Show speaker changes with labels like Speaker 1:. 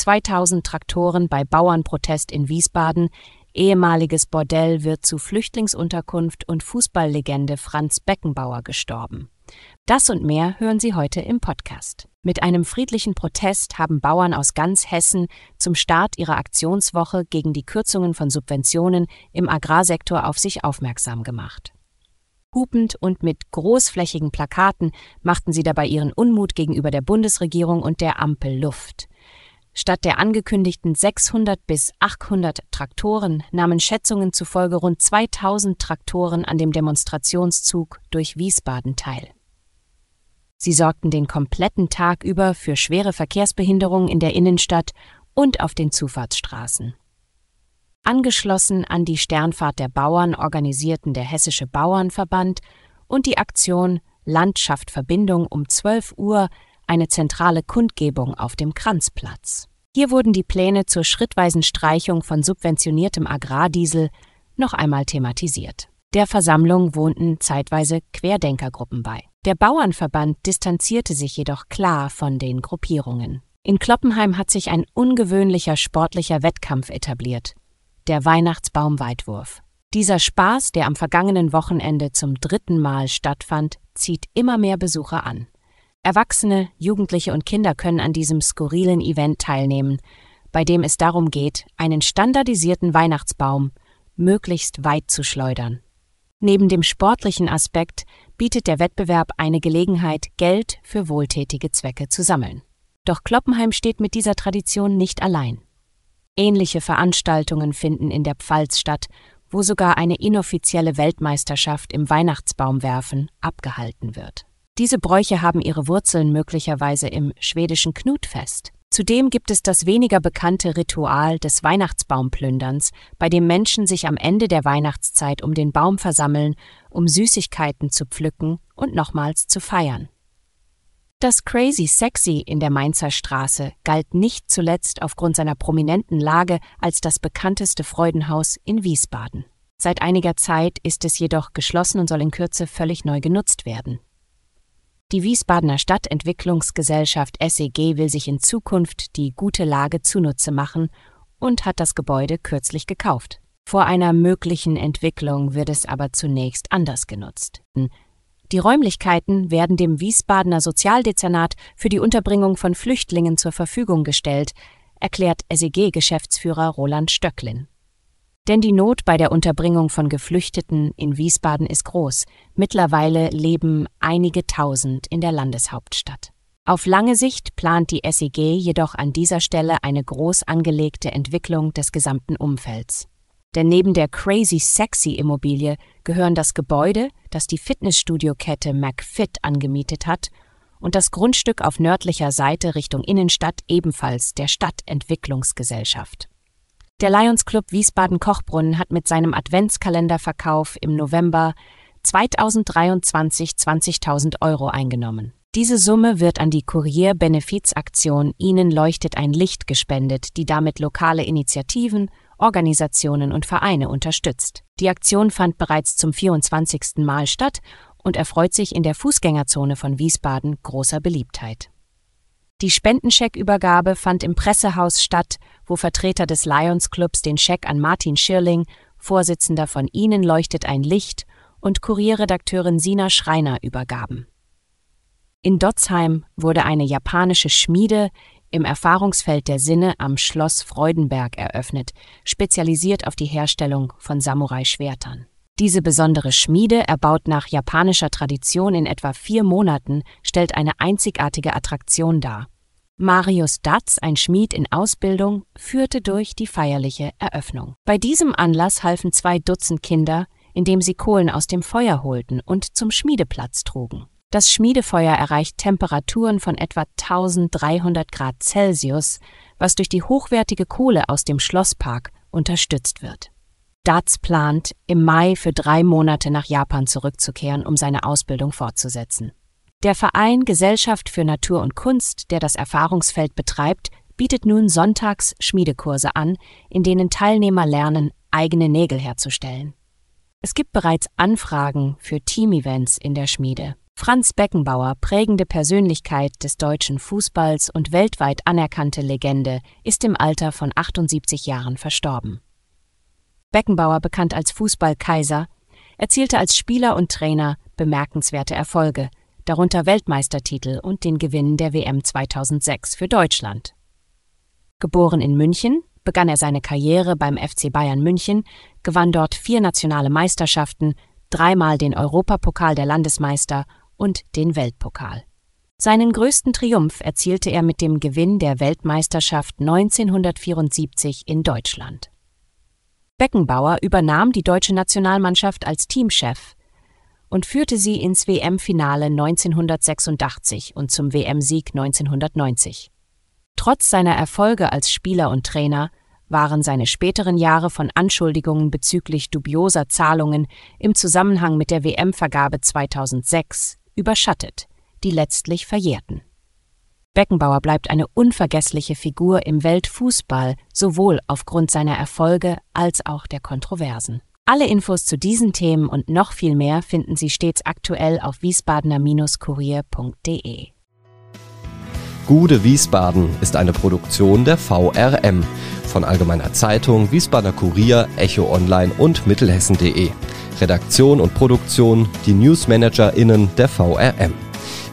Speaker 1: 2000 Traktoren bei Bauernprotest in Wiesbaden, ehemaliges Bordell wird zu Flüchtlingsunterkunft und Fußballlegende Franz Beckenbauer gestorben. Das und mehr hören Sie heute im Podcast. Mit einem friedlichen Protest haben Bauern aus ganz Hessen zum Start ihrer Aktionswoche gegen die Kürzungen von Subventionen im Agrarsektor auf sich aufmerksam gemacht. Hupend und mit großflächigen Plakaten machten sie dabei ihren Unmut gegenüber der Bundesregierung und der Ampel Luft. Statt der angekündigten 600 bis 800 Traktoren nahmen Schätzungen zufolge rund 2000 Traktoren an dem Demonstrationszug durch Wiesbaden teil. Sie sorgten den kompletten Tag über für schwere Verkehrsbehinderungen in der Innenstadt und auf den Zufahrtsstraßen. Angeschlossen an die Sternfahrt der Bauern organisierten der Hessische Bauernverband und die Aktion Landschaft Verbindung um 12 Uhr eine zentrale Kundgebung auf dem Kranzplatz. Hier wurden die Pläne zur schrittweisen Streichung von subventioniertem Agrardiesel noch einmal thematisiert. Der Versammlung wohnten zeitweise Querdenkergruppen bei. Der Bauernverband distanzierte sich jedoch klar von den Gruppierungen. In Kloppenheim hat sich ein ungewöhnlicher sportlicher Wettkampf etabliert der Weihnachtsbaumweitwurf. Dieser Spaß, der am vergangenen Wochenende zum dritten Mal stattfand, zieht immer mehr Besucher an. Erwachsene, Jugendliche und Kinder können an diesem skurrilen Event teilnehmen, bei dem es darum geht, einen standardisierten Weihnachtsbaum möglichst weit zu schleudern. Neben dem sportlichen Aspekt bietet der Wettbewerb eine Gelegenheit, Geld für wohltätige Zwecke zu sammeln. Doch Kloppenheim steht mit dieser Tradition nicht allein. Ähnliche Veranstaltungen finden in der Pfalz statt, wo sogar eine inoffizielle Weltmeisterschaft im Weihnachtsbaumwerfen abgehalten wird. Diese Bräuche haben ihre Wurzeln möglicherweise im schwedischen Knutfest. Zudem gibt es das weniger bekannte Ritual des Weihnachtsbaumplünderns, bei dem Menschen sich am Ende der Weihnachtszeit um den Baum versammeln, um Süßigkeiten zu pflücken und nochmals zu feiern. Das Crazy Sexy in der Mainzer Straße galt nicht zuletzt aufgrund seiner prominenten Lage als das bekannteste Freudenhaus in Wiesbaden. Seit einiger Zeit ist es jedoch geschlossen und soll in Kürze völlig neu genutzt werden. Die Wiesbadener Stadtentwicklungsgesellschaft SEG will sich in Zukunft die gute Lage zunutze machen und hat das Gebäude kürzlich gekauft. Vor einer möglichen Entwicklung wird es aber zunächst anders genutzt. Die Räumlichkeiten werden dem Wiesbadener Sozialdezernat für die Unterbringung von Flüchtlingen zur Verfügung gestellt, erklärt SEG-Geschäftsführer Roland Stöcklin. Denn die Not bei der Unterbringung von Geflüchteten in Wiesbaden ist groß. Mittlerweile leben einige tausend in der Landeshauptstadt. Auf lange Sicht plant die SEG jedoch an dieser Stelle eine groß angelegte Entwicklung des gesamten Umfelds. Denn neben der crazy sexy Immobilie gehören das Gebäude, das die Fitnessstudio-Kette McFit angemietet hat, und das Grundstück auf nördlicher Seite Richtung Innenstadt ebenfalls der Stadtentwicklungsgesellschaft. Der Lions Club Wiesbaden Kochbrunnen hat mit seinem Adventskalenderverkauf im November 2023 20.000 Euro eingenommen. Diese Summe wird an die Kurier-Benefizaktion Ihnen leuchtet ein Licht gespendet, die damit lokale Initiativen Organisationen und Vereine unterstützt. Die Aktion fand bereits zum 24. Mal statt und erfreut sich in der Fußgängerzone von Wiesbaden großer Beliebtheit. Die Spendenscheckübergabe fand im Pressehaus statt, wo Vertreter des Lions Clubs den Scheck an Martin Schirling, Vorsitzender von Ihnen leuchtet ein Licht, und Kurierredakteurin Sina Schreiner übergaben. In Dotzheim wurde eine japanische Schmiede im Erfahrungsfeld der Sinne am Schloss Freudenberg eröffnet, spezialisiert auf die Herstellung von Samurai-Schwertern. Diese besondere Schmiede, erbaut nach japanischer Tradition in etwa vier Monaten, stellt eine einzigartige Attraktion dar. Marius Datz, ein Schmied in Ausbildung, führte durch die feierliche Eröffnung. Bei diesem Anlass halfen zwei Dutzend Kinder, indem sie Kohlen aus dem Feuer holten und zum Schmiedeplatz trugen. Das Schmiedefeuer erreicht Temperaturen von etwa 1300 Grad Celsius, was durch die hochwertige Kohle aus dem Schlosspark unterstützt wird. Daz plant, im Mai für drei Monate nach Japan zurückzukehren, um seine Ausbildung fortzusetzen. Der Verein Gesellschaft für Natur und Kunst, der das Erfahrungsfeld betreibt, bietet nun sonntags Schmiedekurse an, in denen Teilnehmer lernen, eigene Nägel herzustellen. Es gibt bereits Anfragen für Teamevents in der Schmiede. Franz Beckenbauer, prägende Persönlichkeit des deutschen Fußballs und weltweit anerkannte Legende, ist im Alter von 78 Jahren verstorben. Beckenbauer, bekannt als Fußballkaiser, erzielte als Spieler und Trainer bemerkenswerte Erfolge, darunter Weltmeistertitel und den Gewinn der WM 2006 für Deutschland. Geboren in München, begann er seine Karriere beim FC Bayern München, gewann dort vier nationale Meisterschaften, dreimal den Europapokal der Landesmeister und den Weltpokal. Seinen größten Triumph erzielte er mit dem Gewinn der Weltmeisterschaft 1974 in Deutschland. Beckenbauer übernahm die deutsche Nationalmannschaft als Teamchef und führte sie ins WM-Finale 1986 und zum WM-Sieg 1990. Trotz seiner Erfolge als Spieler und Trainer waren seine späteren Jahre von Anschuldigungen bezüglich dubioser Zahlungen im Zusammenhang mit der WM-Vergabe 2006 überschattet, die letztlich verjährten. Beckenbauer bleibt eine unvergessliche Figur im Weltfußball, sowohl aufgrund seiner Erfolge als auch der Kontroversen. Alle Infos zu diesen Themen und noch viel mehr finden Sie stets aktuell auf wiesbadener-kurier.de.
Speaker 2: Gude Wiesbaden ist eine Produktion der VRM von Allgemeiner Zeitung, Wiesbadener Kurier, Echo Online und Mittelhessen.de. Redaktion und Produktion die NewsmanagerInnen der VRM.